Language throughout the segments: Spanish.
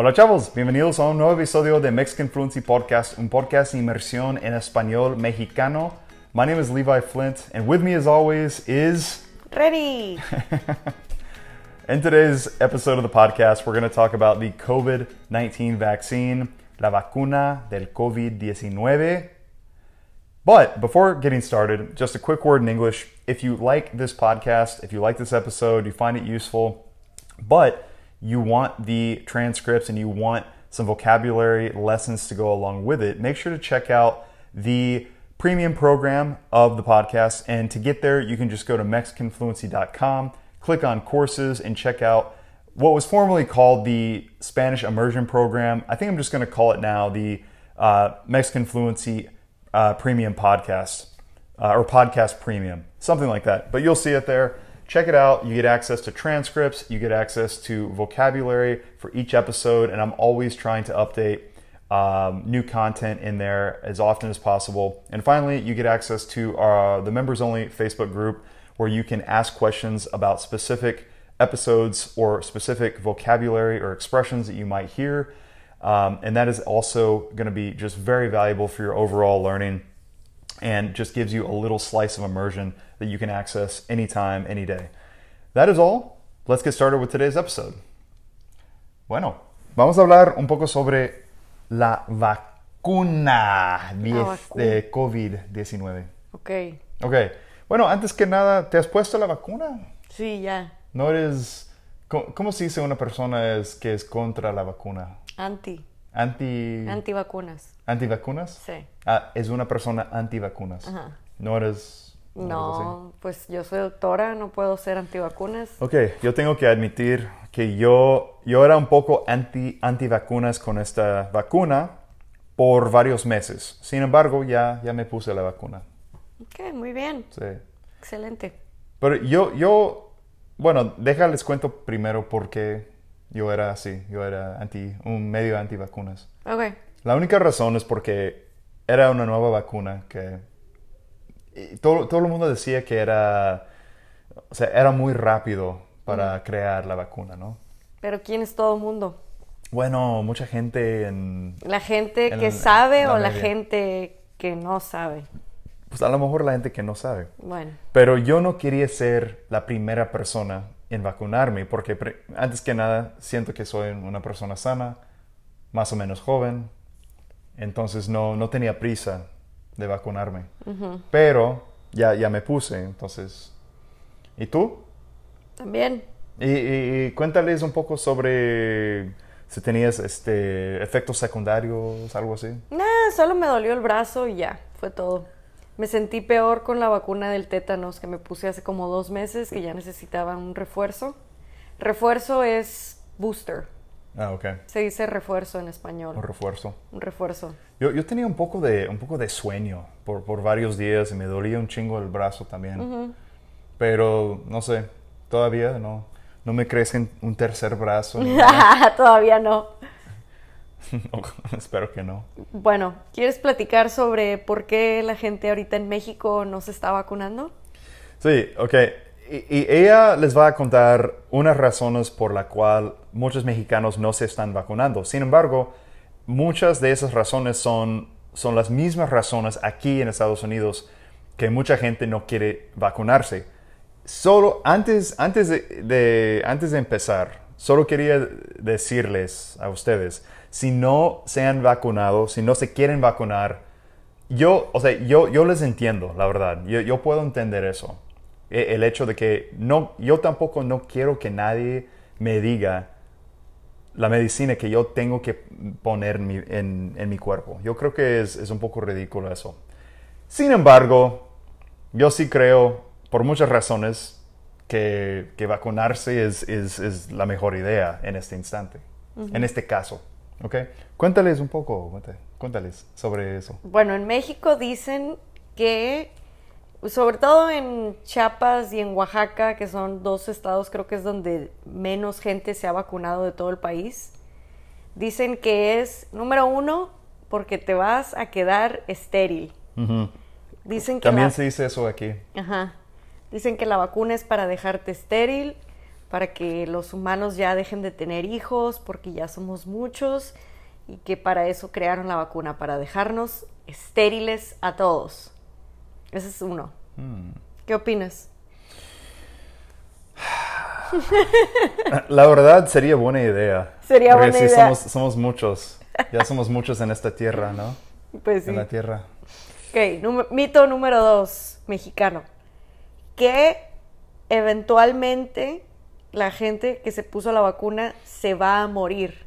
Hola chavos, bienvenidos a un nuevo episodio de Mexican Fluency Podcast, un podcast de inmersión en español mexicano. My name is Levi Flint, and with me as always is. Ready. In today's episode of the podcast, we're going to talk about the COVID 19 vaccine, la vacuna del COVID 19. But before getting started, just a quick word in English. If you like this podcast, if you like this episode, you find it useful, but you want the transcripts and you want some vocabulary lessons to go along with it, make sure to check out the premium program of the podcast. And to get there, you can just go to MexicanFluency.com, click on courses, and check out what was formerly called the Spanish Immersion Program. I think I'm just going to call it now the uh, Mexican Fluency uh, Premium Podcast uh, or Podcast Premium, something like that. But you'll see it there. Check it out. You get access to transcripts, you get access to vocabulary for each episode, and I'm always trying to update um, new content in there as often as possible. And finally, you get access to our, the members only Facebook group where you can ask questions about specific episodes or specific vocabulary or expressions that you might hear. Um, and that is also going to be just very valuable for your overall learning and just gives you a little slice of immersion that you can access anytime, any day. That is all. Let's get started with today's episode. Bueno, vamos a hablar un poco sobre la vacuna de COVID-19. Ok. Ok. Bueno, antes que nada, ¿te has puesto la vacuna? Sí, ya. No eres... ¿Cómo, cómo se dice una persona es, que es contra la vacuna? Anti. Anti... Antivacunas. ¿Antivacunas? Sí. Ah, es una persona antivacunas. Ajá. No eres... no eres No, pues yo soy doctora, no puedo ser antivacunas. Ok, yo tengo que admitir que yo, yo era un poco anti, antivacunas con esta vacuna por varios meses. Sin embargo, ya, ya me puse la vacuna. Ok, muy bien. Sí. Excelente. Pero yo, yo, bueno, déjales cuento primero por qué yo era así. Yo era anti, un medio antivacunas. Ok. La única razón es porque era una nueva vacuna que todo, todo el mundo decía que era, o sea, era muy rápido para crear la vacuna, ¿no? Pero ¿quién es todo el mundo? Bueno, mucha gente en, ¿La gente En que la- sabe la o la gente que no sabe? pues a lo mejor la gente que no sabe. Bueno, Pero yo no quería ser la primera persona en vacunarme porque antes que nada siento que soy una persona sana, más o menos joven, entonces no, no tenía prisa de vacunarme. Pero ya, ya me puse, entonces... ¿Y tú? también. Y, y- y cuéntales un poco sobre si tenías este, efectos secundarios, algo así. Nah, solo me dolió el brazo y ya, fue todo. Me sentí peor con la vacuna del tétanos que me puse hace como dos meses, que ya necesitaba un refuerzo. Refuerzo es booster. Ah, ok. Se dice refuerzo en español. Un refuerzo. Un refuerzo. Yo, yo tenía un poco de, un poco de sueño por, por varios días y me dolía un chingo el brazo también. Pero no sé, todavía no, no me crece un tercer brazo. Todavía no. Espero que no. Bueno, ¿quieres platicar sobre por qué la gente ahorita en México no se está vacunando? Sí, ok. Y, y ella les va a contar unas razones por la cual muchos mexicanos no se están vacunando. Sin embargo, muchas de esas razones son, son las mismas razones aquí en Estados Unidos que mucha gente no quiere vacunarse. Solo antes, antes, de, de- antes de empezar, solo quería decirles a ustedes, si no se han vacunado, si no se quieren vacunar, yo, o sea, yo, yo les entiendo, la verdad. Yo, yo puedo entender eso. E- El hecho de que no, yo tampoco no quiero que nadie me diga la medicina que yo tengo que poner en mi, en- en mi cuerpo. Yo creo que es, es un poco ridículo eso. Sin embargo, yo sí creo, por muchas razones, que, que vacunarse es, es- es la mejor idea en este instante, en este caso. ¿Ok? Cuéntales un poco, cuéntale- cuéntales sobre eso. Bueno, en México dicen que, sobre todo en Chiapas y en Oaxaca, que son dos estados creo que es donde menos gente se ha vacunado de todo el país, dicen que es, número uno, porque te vas a quedar estéril. Dicen que También la- se dice eso aquí. Ajá. Dicen que la vacuna es para dejarte estéril para que los humanos ya dejen de tener hijos porque ya somos muchos y que para eso crearon la vacuna, para dejarnos estériles a todos. Ese es uno. ¿Qué opinas? La verdad sería buena idea. Sería Porque buena sí, idea. Somos, somos muchos. Ya somos muchos en esta tierra, ¿no? Pues sí. En la tierra. Ok, mito número dos, mexicano. Que eventualmente la gente que se puso la vacuna se va a morir.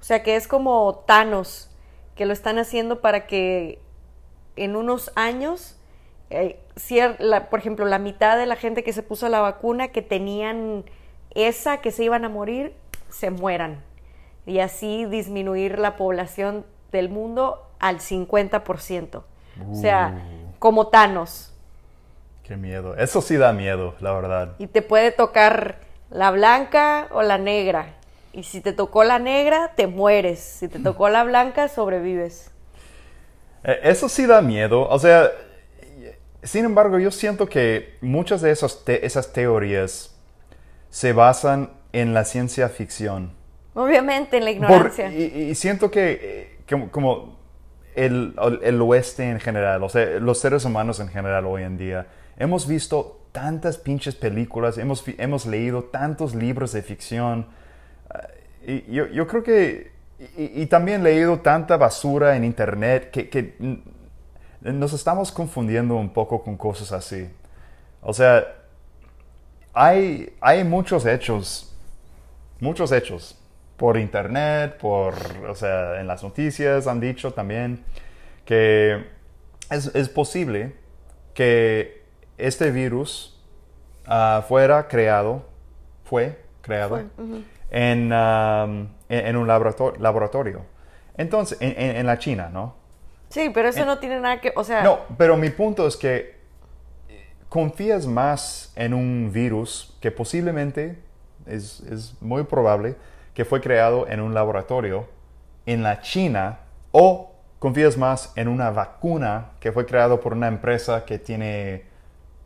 O sea que es como Thanos, que lo están haciendo para que en unos años, eh, la- por ejemplo, la mitad de la gente que se puso la vacuna, que tenían esa, que se iban a morir, se mueran. Y así disminuir la población del mundo al 50%. O sea, como Thanos. Qué miedo. Eso sí da miedo, la verdad. Y te puede tocar la blanca o la negra. Y si te tocó la negra, te mueres. Si te tocó la blanca, sobrevives. Eh, Eso sí da miedo. O sea, sin embargo, yo siento que muchas de esas, te- esas teorías se basan en la ciencia ficción. Obviamente, en la Por- ignorancia. y, y siento que eh, como, como el, el oeste en general, o sea, los seres humanos en general hoy en día, hemos visto tantas pinches películas, hemos, hemos leído tantos libros de ficción. ah, y yo, yo creo que... Y, y también leído tanta basura en internet que, que nos estamos confundiendo un poco con cosas así. O sea, hay, hay muchos hechos muchos hechos por internet, por, o sea, en las noticias han dicho también que es, es posible que este virus ah, fuera creado, fue creado en, um, en, en un laborato- laboratorio. Entonces, en, en- en la China, ¿no? Sí, pero eso no tiene nada que... O sea, No, pero mi punto es que eh, confías más en un virus que posiblemente es, es muy probable que fue creado en un laboratorio en la China o confías más en una vacuna que fue creado por una empresa que tiene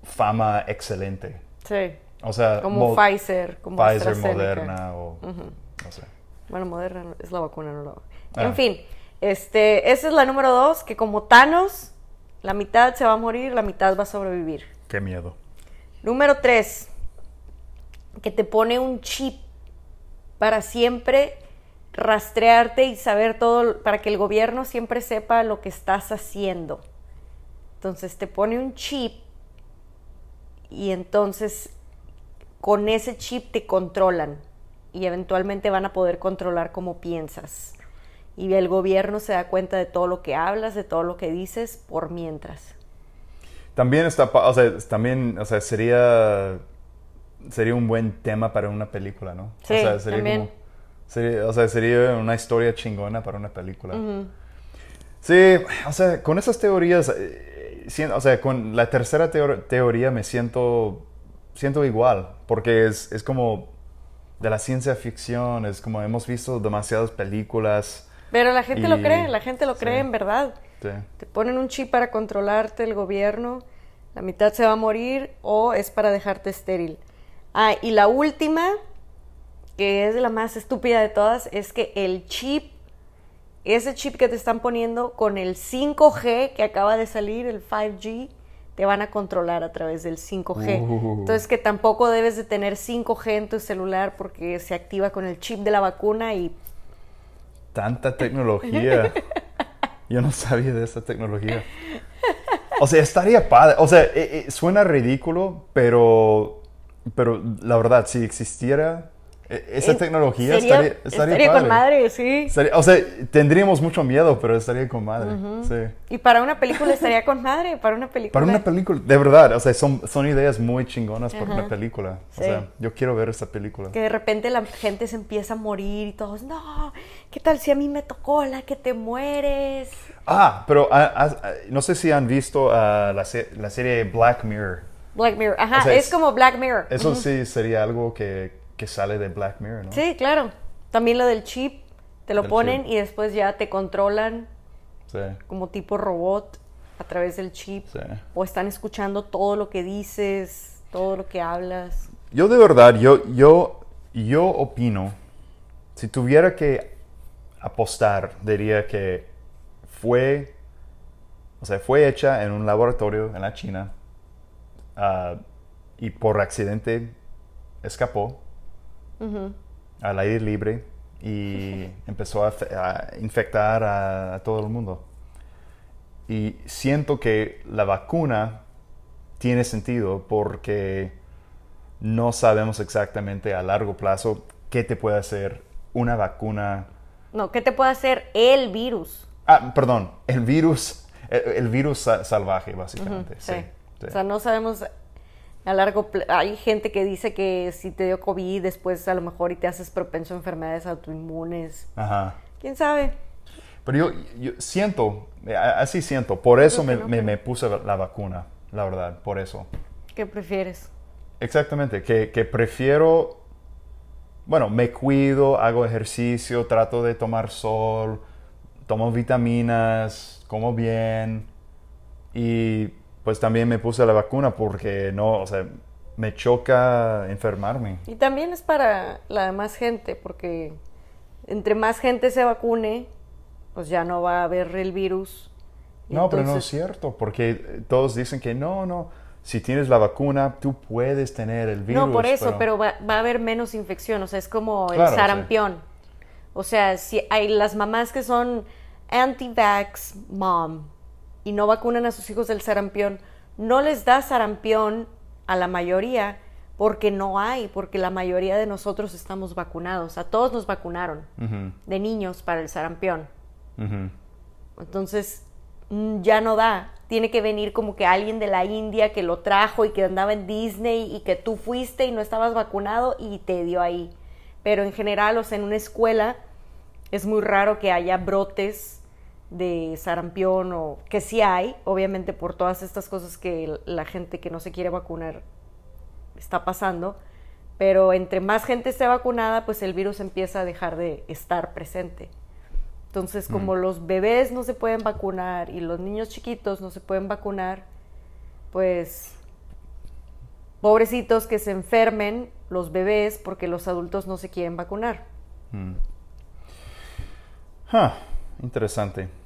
fama excelente. sí. O sea, Como Mo- Pfizer, como Pfizer. Moderna o no sé. Bueno, Moderna es la vacuna, no la Ah. En fin, este, esa es la número dos, que como Thanos, la mitad se va a morir, la mitad va a sobrevivir. Qué miedo. Número tres, que te pone un chip para siempre rastrearte y saber todo, para que el gobierno siempre sepa lo que estás haciendo. Entonces te pone un chip y entonces con ese chip te controlan y eventualmente van a poder controlar cómo piensas. Y el gobierno se da cuenta de todo lo que hablas, de todo lo que dices por mientras. También está, o sea, también, o sea, sería, sería un buen tema para una película, ¿no? Sí, o sea, sería también. como- sería- o sea, sería una historia chingona para una película. Sí, o sea, con esas teorías, eh, o sea, con la tercera teo- teoría me siento, siento igual, porque es, es como de la ciencia ficción, es como hemos visto demasiadas películas. Pero la gente lo cree, la gente lo sí. cree en verdad. Sí. Te ponen un chip para controlarte el gobierno, la mitad se va a morir o es para dejarte estéril. Ah, y la última, que es la más estúpida de todas, es que el chip, ese chip que te están poniendo con el 5G que acaba de salir, el 5G, te van a controlar a través del 5G. Uh. Entonces que tampoco debes de tener 5G en tu celular porque se activa con el chip de la vacuna y Tanta tecnología. Yo no sabía de esa tecnología. O sea, estaría padre. O sea, eh, eh, suena ridículo, pero, pero la verdad, si existiera esa Eh, tecnología, sería, estaría, estaría, estaría con padre. madre, sí. Estaría- o sea, tendríamos mucho miedo, pero estaría con madre. Sí. Y para una película estaría con madre, para una película. Para una película, de verdad, o sea, son, son ideas muy chingonas para una película. Sí. O sea, yo quiero ver esa película. Que de repente la gente se empieza a morir y todos, no, ¿qué tal si a mí me tocó la que te mueres? Ah, pero ah, ah, ah, no sé si han visto la, la serie Black Mirror. Black Mirror, ajá, O sea, es, es- como Black Mirror. Eso sí sería algo que, que sale de Black Mirror, ¿no? Sí, claro. También lo del chip, te lo Del ponen chip. y después ya te controlan Sí, como tipo robot a través del chip. sí. O están escuchando todo lo que dices, todo lo que hablas. Yo de verdad, yo, yo, yo opino, si tuviera que apostar, diría que fue, o sea, fue hecha en un laboratorio en la China ah, y por accidente escapó al aire libre y empezó a, fe- a infectar a, a todo el mundo. Y siento que la vacuna tiene sentido porque no sabemos exactamente a largo plazo qué te puede hacer una vacuna. No, ¿qué te puede hacer el virus? Ah, perdón, el virus, el, el virus sa- salvaje, básicamente. Sí. sí, sí. O sea, no sabemos a largo plazo. Hay gente que dice que si te dio COVID después a lo mejor y te haces propenso a enfermedades autoinmunes. Ajá. ¿Quién sabe? Pero yo, yo siento, eh, así siento, por eso me, no, me- me puse la vacuna, la verdad, por eso. ¿Qué prefieres? Exactamente, que, que prefiero, bueno, me cuido, hago ejercicio, trato de tomar sol, tomo vitaminas, como bien y pues también me puse la vacuna porque no, o sea, me choca enfermarme. Y también es para la demás gente, porque entre más gente se vacune, pues ya no va a haber el virus. No, pero no es entonces- cierto, porque eh, todos dicen que no, no, si tienes la vacuna, tú puedes tener el virus. No, por eso, pero, va, va a haber menos infección, o sea, es como Claro, el sí. sarampión. O sea, si hay las mamás que son anti-vax mom y no vacunan a sus hijos del sarampión, no les da sarampión a la mayoría porque no hay, porque la mayoría de nosotros estamos vacunados, a todos nos vacunaron de niños para el sarampión. Entonces, mm, ya no da. Tiene que venir como que alguien de la India que lo trajo y que andaba en Disney y que tú fuiste y no estabas vacunado y te dio ahí. Pero en general, o sea, en una escuela es muy raro que haya brotes de sarampión o que sí hay, obviamente por todas estas cosas que la gente que no se quiere vacunar está pasando. Pero entre más gente esté vacunada, pues el virus empieza a dejar de estar presente. Entonces, como los bebés no se pueden vacunar y los niños chiquitos no se pueden vacunar, pues pobrecitos que se enfermen los bebés porque los adultos no se quieren vacunar. Ah, interesante.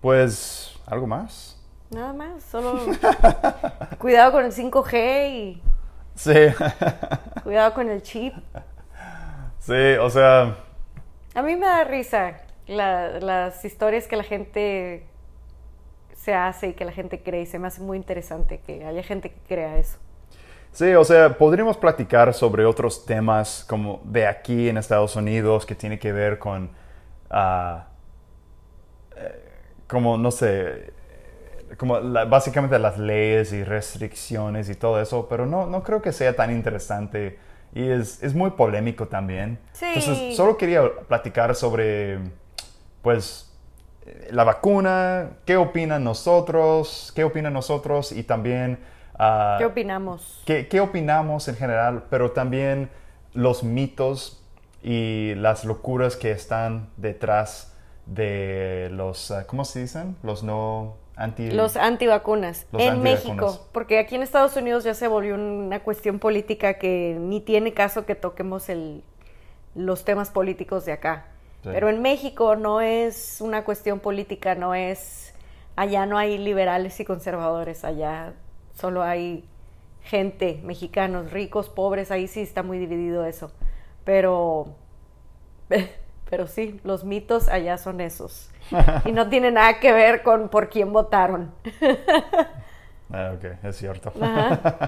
Pues, ¿algo más? Nada más, solo cuidado con el 5G y Sí, cuidado con el chip. sí, o sea, A mí me da risa la- las historias que la gente se hace y que la gente cree y se me hace muy interesante que haya gente que crea eso. sí, o sea, podríamos platicar sobre otros temas como de aquí en Estados Unidos que tiene que ver con, ah, como, no sé, como la- básicamente las leyes y restricciones y todo eso, pero no, no creo que sea tan interesante y es, es muy polémico también. Sí. Entonces, solo quería platicar sobre, pues, la vacuna, qué opinan nosotros, qué opinan nosotros y también... ah, ¿Qué opinamos? ¿Qué, qué opinamos en general? Pero también los mitos y las locuras que están detrás de los, ah, ¿cómo se dicen? Los no anti... Los antivacunas Los en antivacunas. México, porque aquí en Estados Unidos ya se volvió una cuestión política que ni tiene caso que toquemos el, los temas políticos de acá. Sí. Pero en México no es una cuestión política, no es, allá no hay liberales y conservadores, allá solo hay gente, mexicanos, ricos, pobres, ahí sí está muy dividido eso. Pero, pero sí, los mitos allá son esos. Y no tiene nada que ver con por quién votaron. Ah, ok, es cierto.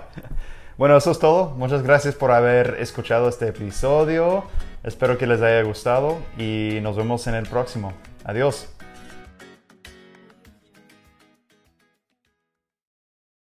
bueno, eso es todo. Muchas gracias por haber escuchado este episodio. Espero que les haya gustado y nos vemos en el próximo. Adiós.